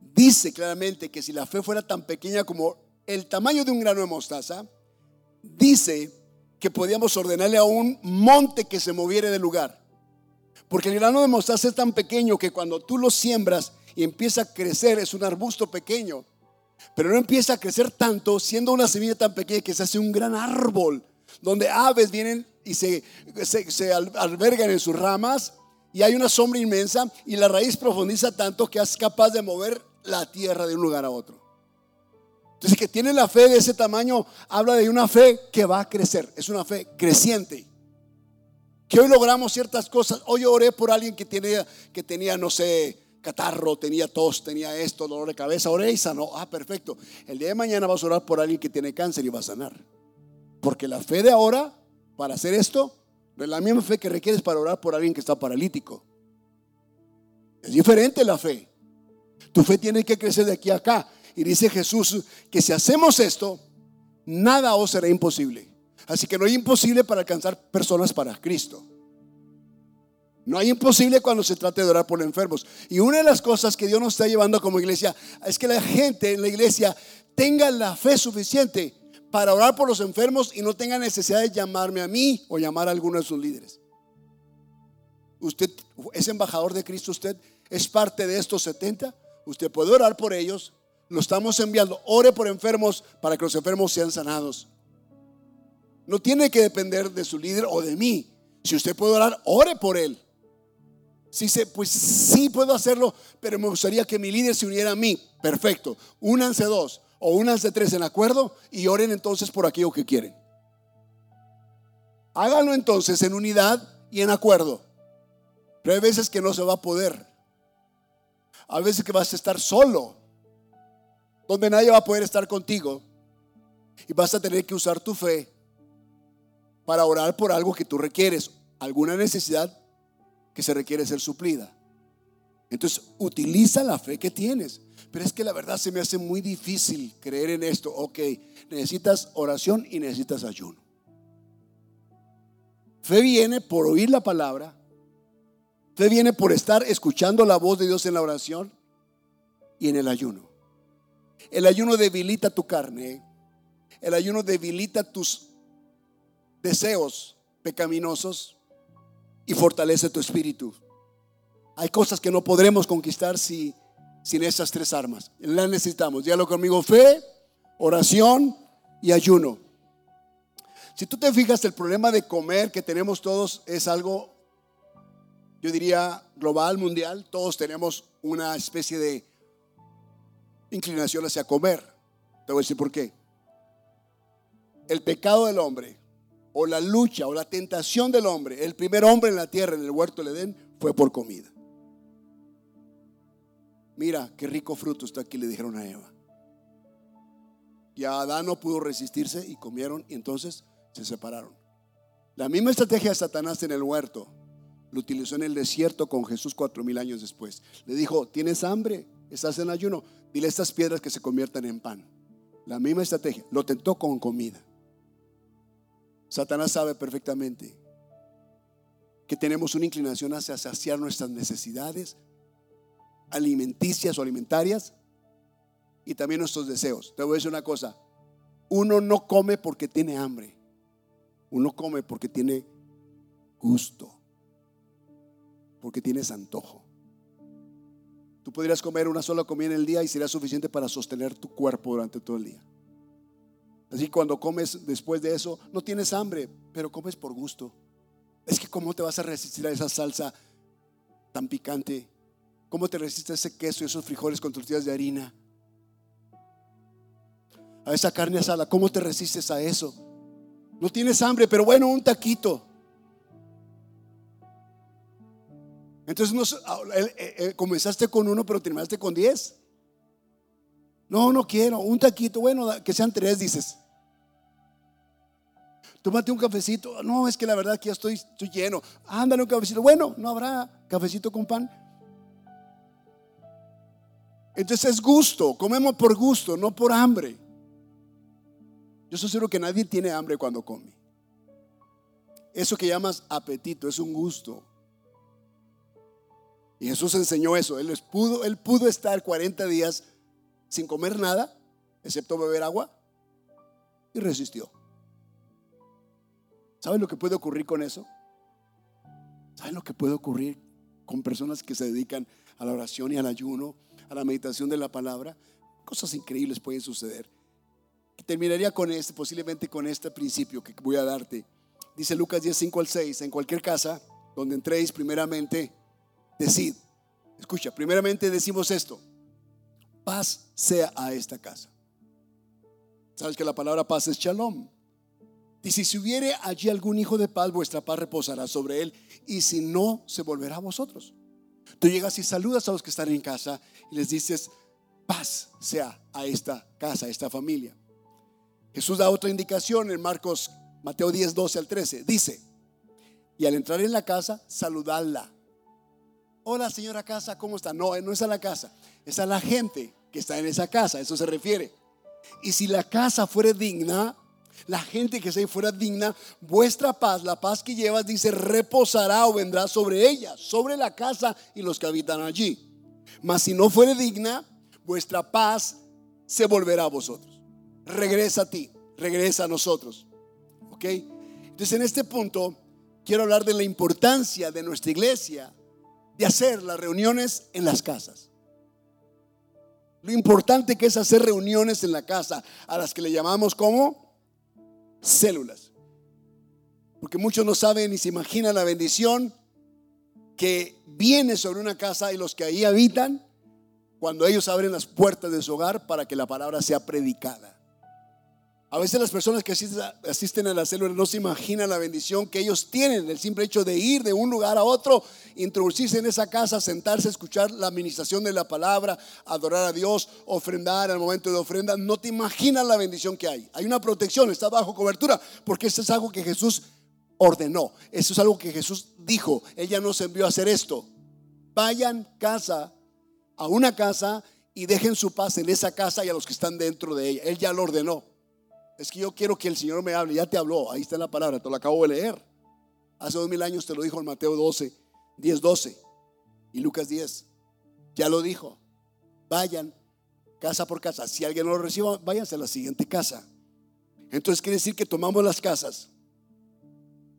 dice claramente que si la fe fuera tan pequeña como el tamaño de un grano de mostaza, dice que podíamos ordenarle a un monte que se moviera del lugar. Porque el grano de mostaza es tan pequeño que cuando tú lo siembras y empieza a crecer, es un arbusto pequeño. Pero no empieza a crecer tanto, siendo una semilla tan pequeña que se hace un gran árbol, donde aves vienen y se, se, albergan en sus ramas y hay una sombra inmensa y la raíz profundiza tanto que es capaz de mover la tierra de un lugar a otro. Entonces, que tiene la fe de ese tamaño habla de una fe que va a crecer. Es una fe creciente. Que hoy logramos ciertas cosas. Hoy oré por alguien que tenía, que tenía, no sé, catarro, tenía tos, tenía esto, dolor de cabeza. Oré y sanó. Ah, perfecto. El día de mañana vas a orar por alguien que tiene cáncer y va a sanar. Porque la fe de ahora, para hacer esto, es la misma fe que requieres para orar por alguien que está paralítico. Es diferente la fe. Tu fe tiene que crecer de aquí a acá. Y dice Jesús que si hacemos esto, nada os será imposible. Así que no hay imposible para alcanzar personas para Cristo. No hay imposible cuando se trate de orar por los enfermos. Y una de las cosas que Dios nos está llevando como iglesia es que la gente en la iglesia tenga la fe suficiente para orar por los enfermos y no tenga necesidad de llamarme a mí o llamar a alguno de sus líderes. Usted es embajador de Cristo, usted es parte de estos 70. Usted puede orar por ellos, lo estamos enviando. Ore por enfermos para que los enfermos sean sanados. No tiene que depender de su líder o de mí. Si usted puede orar, ore por él. Si se, pues sí puedo hacerlo, pero me gustaría que mi líder se uniera a mí. Perfecto. Únanse dos o únanse tres en acuerdo y oren entonces por aquello que quieren. Háganlo entonces en unidad y en acuerdo. Pero hay veces que no se va a poder. Hay veces que vas a estar solo donde nadie va a poder estar contigo y vas a tener que usar tu fe para orar por algo que tú requieres, alguna necesidad que se requiere ser suplida. Entonces, utiliza la fe que tienes. Pero es que la verdad se me hace muy difícil creer en esto. Ok, necesitas oración y necesitas ayuno. Fe viene por oír la palabra. Fe viene por estar escuchando la voz de Dios en la oración y en el ayuno. El ayuno debilita tu carne. El ayuno debilita tus deseos pecaminosos y fortalece tu espíritu. Hay cosas que no podremos conquistar si, sin esas tres armas. Las necesitamos. Dígalo conmigo, fe, oración y ayuno. Si tú te fijas, el problema de comer que tenemos todos es algo, yo diría, global, mundial. Todos tenemos una especie de inclinación hacia comer. Te voy a decir por qué. El pecado del hombre, o la lucha, o la tentación del hombre, el primer hombre en la tierra, en el huerto del Edén, fue por comida. Mira, qué rico fruto está aquí, le dijeron a Eva. Y a Adán no pudo resistirse y comieron y entonces se separaron. La misma estrategia de Satanás en el huerto lo utilizó en el desierto con Jesús cuatro mil años después. Le dijo, ¿tienes hambre? ¿Estás en ayuno? Dile a estas piedras que se conviertan en pan. La misma estrategia. Lo tentó con comida. Satanás sabe perfectamente que tenemos una inclinación hacia saciar nuestras necesidades alimenticias o alimentarias y también nuestros deseos. Te voy a decir una cosa. Uno no come porque tiene hambre. Uno come porque tiene gusto. Porque tienes antojo. Tú podrías comer una sola comida en el día y sería suficiente para sostener tu cuerpo durante todo el día. Así que cuando comes después de eso, no tienes hambre, pero comes por gusto. Es que cómo te vas a resistir a esa salsa tan picante. ¿Cómo te resistes a ese queso y esos frijoles con tortillas de harina? A esa carne asada, ¿cómo te resistes a eso? No tienes hambre, pero bueno, un taquito. Entonces ah, eh, eh, comenzaste con uno, pero terminaste con diez. No, no quiero. Un taquito, bueno, que sean tres, dices. Tómate un cafecito. No, es que la verdad que ya estoy, estoy lleno. Ándale un cafecito. Bueno, no habrá cafecito con pan. Entonces es gusto. Comemos por gusto, no por hambre. Yo estoy seguro que nadie tiene hambre cuando come. Eso que llamas apetito es un gusto. Y Jesús enseñó eso. Él pudo, estar 40 días sin comer nada, excepto beber agua, y resistió. ¿Saben lo que puede ocurrir con eso? ¿Saben lo que puede ocurrir con personas que se dedican a la oración y al ayuno, a la meditación de la palabra? Cosas increíbles pueden suceder. terminaría con este, posiblemente con este principio que voy a darte. Dice Lucas 10, 5 al 6, en cualquier casa donde entréis primeramente decid, escucha, primeramente decimos esto, paz sea a esta casa. Sabes que la palabra paz es shalom. Dice, si hubiere allí algún hijo de paz, vuestra paz reposará sobre él, y si no, se volverá a vosotros. Tú llegas y saludas a los que están en casa y les dices, paz sea a esta casa, a esta familia. Jesús da otra indicación en Marcos, Mateo 10, 12 al 13. Dice, y al entrar en la casa, saludadla. Hola señora casa, ¿cómo está? No, no es a la casa, es a la gente que está en esa casa, eso se refiere. Y si la casa fuera digna, la gente que se fuera digna, vuestra paz, la paz que llevas, dice, reposará o vendrá sobre ella, sobre la casa y los que habitan allí. Mas si no fuere digna, vuestra paz se volverá a vosotros. Regresa a ti, regresa a nosotros. ¿Ok? Entonces en este punto quiero hablar de la importancia de nuestra iglesia de hacer las reuniones en las casas. Lo importante que es hacer reuniones en la casa, a las que le llamamos como células. Porque muchos no saben ni se imaginan la bendición que viene sobre una casa y los que ahí habitan cuando ellos abren las puertas de su hogar para que la palabra sea predicada. A veces las personas que asisten a la célula no se imaginan la bendición que ellos tienen, el simple hecho de ir de un lugar a otro, introducirse en esa casa, sentarse, escuchar la administración de la palabra, adorar a Dios, ofrendar al momento de ofrenda. No te imaginas la bendición que hay. Hay una protección, está bajo cobertura, porque eso es algo que Jesús ordenó. Eso es algo que Jesús dijo. Ella nos envió a hacer esto. Vayan casa a una casa y dejen su paz en esa casa y a los que están dentro de ella. Él ya lo ordenó. Es que yo quiero que el Señor me hable. Ya te habló. Ahí está la palabra. Te lo acabo de leer. Hace dos mil años te lo dijo en Mateo 12, 10, 12 y Lucas 10. Ya lo dijo. Vayan casa por casa. Si alguien no lo reciba, váyanse a la siguiente casa. Entonces quiere decir que tomamos las casas.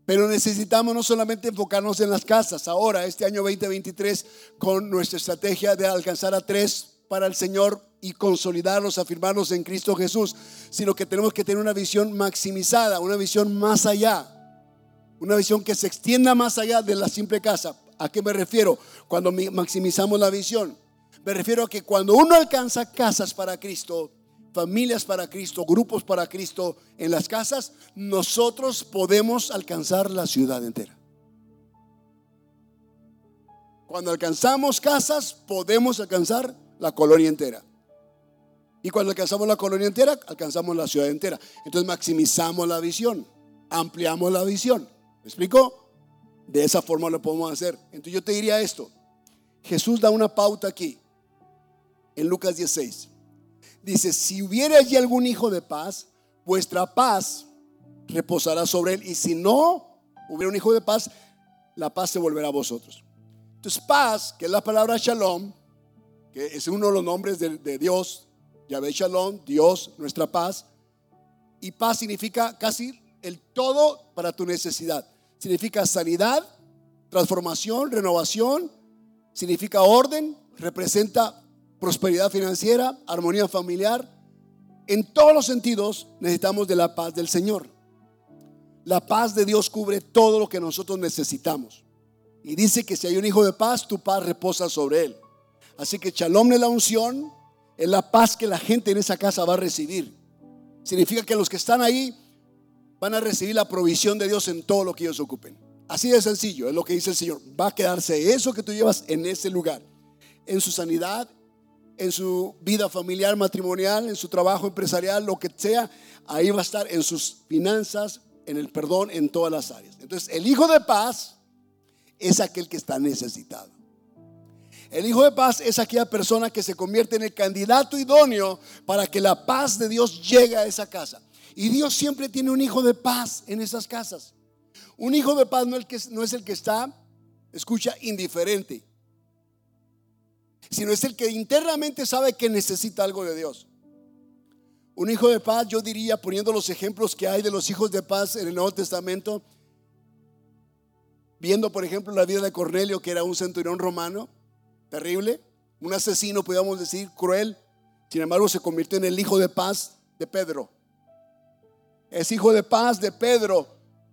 Pero necesitamos no solamente enfocarnos en las casas, ahora, este año 2023, con nuestra estrategia de alcanzar a tres para el Señor y consolidarlos, afirmarlos en Cristo Jesús, sino que tenemos que tener una visión maximizada, una visión más allá, una visión que se extienda más allá de la simple casa. ¿A qué me refiero cuando maximizamos la visión? Me refiero a que cuando uno alcanza casas para Cristo, familias para Cristo, grupos para Cristo en las casas, nosotros podemos alcanzar la ciudad entera. Cuando alcanzamos casas, podemos alcanzar la colonia entera. Y cuando alcanzamos la colonia entera, alcanzamos la ciudad entera. Entonces maximizamos la visión, ampliamos la visión. ¿Me explico? De esa forma lo podemos hacer. Entonces yo te diría esto. Jesús da una pauta aquí, en Lucas 16 dice, si hubiera allí algún hijo de paz, vuestra paz reposará sobre él. Y si no hubiera un hijo de paz, la paz se volverá a vosotros. Entonces, paz, que es la palabra shalom, que es uno de los nombres de, Dios, Yahvé Shalom, Dios, nuestra paz. Y paz significa casi el todo para tu necesidad. Significa sanidad, transformación, renovación, significa orden, representa prosperidad financiera, armonía familiar. En todos los sentidos necesitamos de la paz del Señor. La paz de Dios cubre todo lo que nosotros necesitamos. Y dice que si hay un hijo de paz, tu paz reposa sobre él. Así que shalom de la unción es la paz que la gente en esa casa va a recibir. Significa que los que están ahí van a recibir la provisión de Dios en todo lo que ellos ocupen. Así de sencillo, es lo que dice el Señor. Va a quedarse eso que tú llevas en ese lugar, en su sanidad, en su vida familiar, matrimonial, en su trabajo empresarial, lo que sea, ahí va a estar en sus finanzas, en el perdón, en todas las áreas. Entonces, el hijo de paz es aquel que está necesitado. El hijo de paz es aquella persona que se convierte en el candidato idóneo para que la paz de Dios llegue a esa casa. Y Dios siempre tiene un hijo de paz en esas casas. Un hijo de paz no, no es el que está, escucha, indiferente sino es el que internamente sabe que necesita algo de Dios. Un hijo de paz, yo diría, poniendo los ejemplos que hay de los hijos de paz en el Nuevo Testamento, viendo por ejemplo la vida de Cornelio, que era un centurión romano, terrible, un asesino, podríamos decir, cruel, sin embargo se convirtió en el hijo de paz de Pedro. Es hijo de paz de Pedro.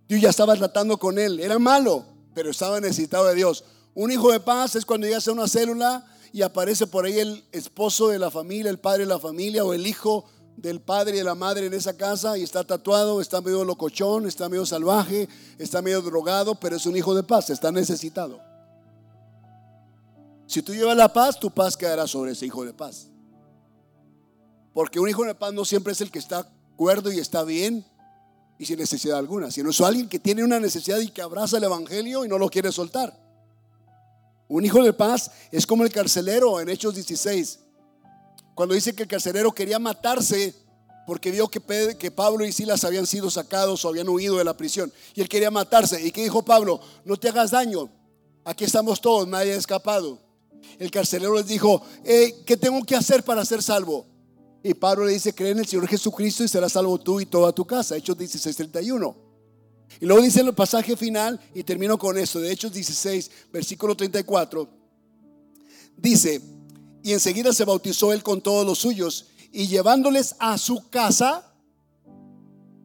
Dios ya estaba tratando con él. Era malo, pero estaba necesitado de Dios. Un hijo de paz es cuando llegas a una célula y aparece por ahí el esposo de la familia, el padre de la familia o el hijo del padre y de la madre en esa casa y está tatuado, está medio locochón, está medio salvaje, está medio drogado, pero es un hijo de paz, está necesitado. Si tú llevas la paz, tu paz quedará sobre ese hijo de paz. Porque un hijo de paz no siempre es el que está cuerdo y está bien y sin necesidad alguna, sino es alguien que tiene una necesidad y que abraza el evangelio y no lo quiere soltar. Un hijo de paz es como el carcelero en Hechos 16 cuando dice que el carcelero quería matarse porque vio que, que Pablo y Silas habían sido sacados o habían huido de la prisión. Y él quería matarse. ¿Y qué dijo Pablo? No te hagas daño. Aquí estamos todos, nadie ha escapado. El carcelero les dijo, ¿qué tengo que hacer para ser salvo? Y Pablo le dice, cree en el Señor Jesucristo y serás salvo tú y toda tu casa. Hechos 16, 31. Y luego dice el pasaje final, y termino con esto, de Hechos 16, versículo 34, dice, y enseguida se bautizó él con todos los suyos y llevándoles a su casa,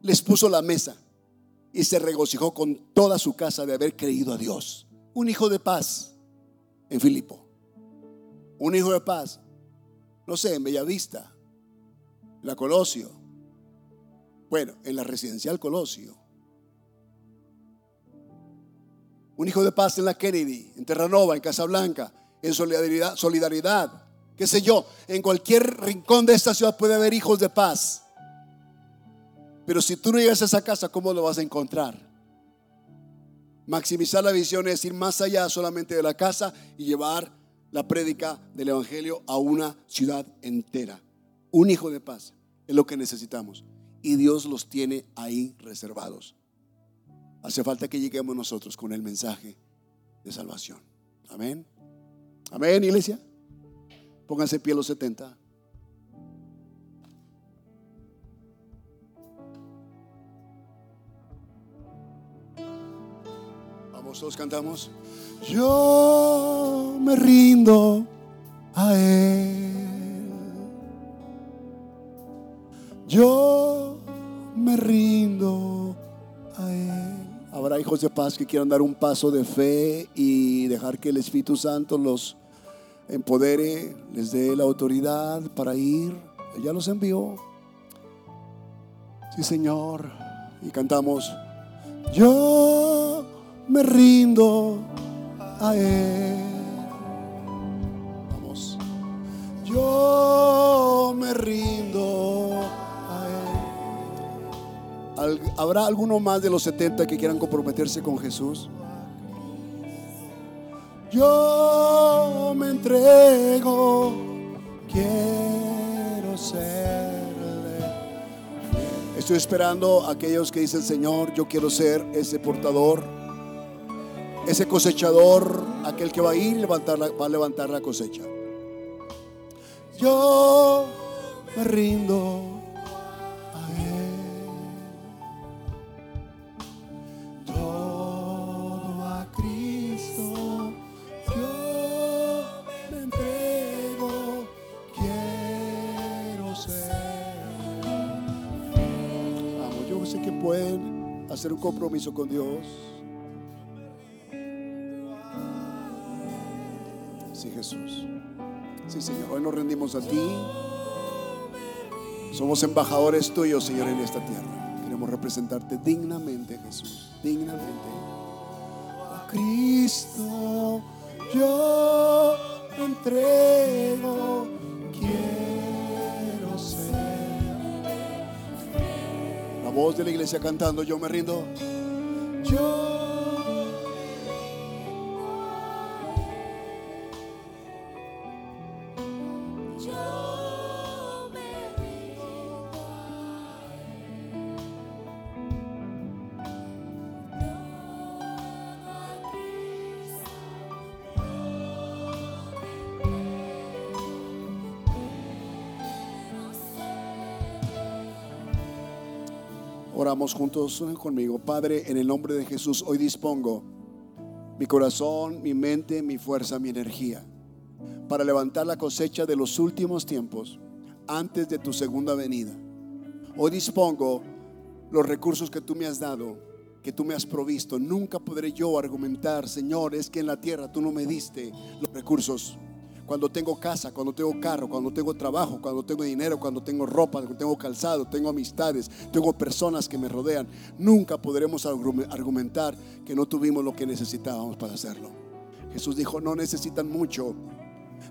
les puso la mesa y se regocijó con toda su casa de haber creído a Dios. Un hijo de paz en Filipo. Un hijo de paz, no sé, en Bellavista, en la Colosio. Bueno, en la residencial Colosio. Un hijo de paz en la Kennedy, en Terranova, en Casablanca, en solidaridad, solidaridad qué sé yo, en cualquier rincón de esta ciudad puede haber hijos de paz. Pero si tú no llegas a esa casa, ¿cómo lo vas a encontrar? Maximizar la visión es ir más allá solamente de la casa y llevar la prédica del Evangelio a una ciudad entera. Un hijo de paz es lo que necesitamos. Y Dios los tiene ahí reservados. Hace falta que lleguemos nosotros con el mensaje de salvación. Amén. Amén, iglesia. Pónganse pie los 70. Todos cantamos. Yo me rindo a Él. Yo me rindo a Él. Habrá hijos de paz que quieran dar un paso de fe y dejar que el Espíritu Santo los empodere, les dé la autoridad para ir. Ella los envió. Sí, Señor. Y cantamos, yo me rindo a Él. Vamos. Yo me rindo a Él. ¿Habrá alguno más de los 70 que quieran comprometerse con Jesús? yo me entrego, quiero serle. Estoy esperando a aquellos que dicen, Señor, yo quiero ser ese portador, ese cosechador, aquel que va a ir levantar va a levantar la cosecha. Yo me rindo hacer un compromiso con Dios. Sí, Jesús. Sí, Señor. Hoy nos rendimos a ti. Somos embajadores tuyos, Señor, en esta tierra. Queremos representarte dignamente, Jesús. Dignamente. Cristo yo entrego. voz de la iglesia cantando, yo me rindo. Yo Juntos conmigo. Padre, en el nombre de Jesús, hoy dispongo mi corazón, mi mente, mi fuerza, mi energía para levantar la cosecha de los últimos tiempos antes de tu segunda venida. Hoy dispongo los recursos que tú me has dado, que tú me has provisto. Nunca podré yo argumentar, Señor, es que en la tierra tú no me diste los recursos cuando tengo casa, cuando tengo carro, cuando tengo trabajo, cuando tengo dinero, cuando tengo ropa, cuando tengo calzado, tengo amistades, tengo personas que me rodean. Nunca podremos argumentar que no tuvimos lo que necesitábamos para hacerlo. Jesús dijo, no necesitan mucho,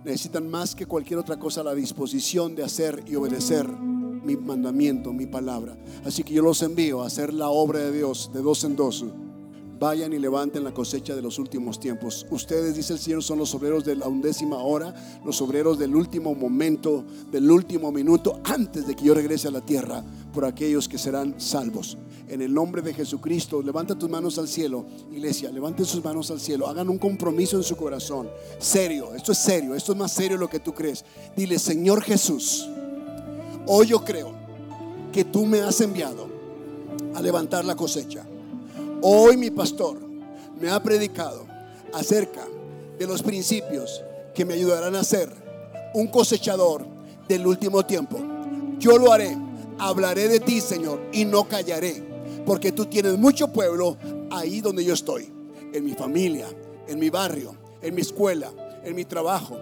necesitan más que cualquier otra cosa la disposición de hacer y obedecer mi mandamiento, mi palabra. Así que yo los envío a hacer la obra de Dios de dos en dos vayan y levanten la cosecha de los últimos tiempos. Ustedes, dice el Señor, son los obreros de la undécima hora, los obreros del último momento, del último minuto, antes de que yo regrese a la tierra, por aquellos que serán salvos. En el nombre de Jesucristo, levanta tus manos al cielo, iglesia, levanten sus manos al cielo, hagan un compromiso en su corazón. Serio, esto es serio, esto es más serio de lo que tú crees. Dile, Señor Jesús, hoy yo creo que tú me has enviado a levantar la cosecha Hoy mi pastor me ha predicado acerca de los principios que me ayudarán a ser un cosechador del último tiempo. Yo lo haré, hablaré de ti, Señor, y no callaré, porque tú tienes mucho pueblo ahí donde yo estoy, en mi familia, en mi barrio, en mi escuela, en mi trabajo.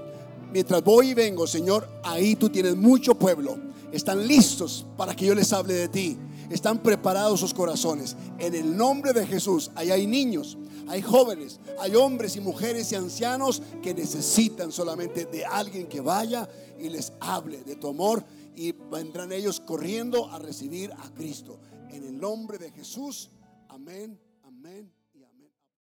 Mientras voy y vengo, Señor, ahí tú tienes mucho pueblo. Están listos para que yo les hable de ti están preparados sus corazones. En el nombre de Jesús, ahí hay niños, hay jóvenes, hay hombres y mujeres y ancianos que necesitan solamente de alguien que vaya y les hable de tu amor y vendrán ellos corriendo a recibir a Cristo. En el nombre de Jesús, amén.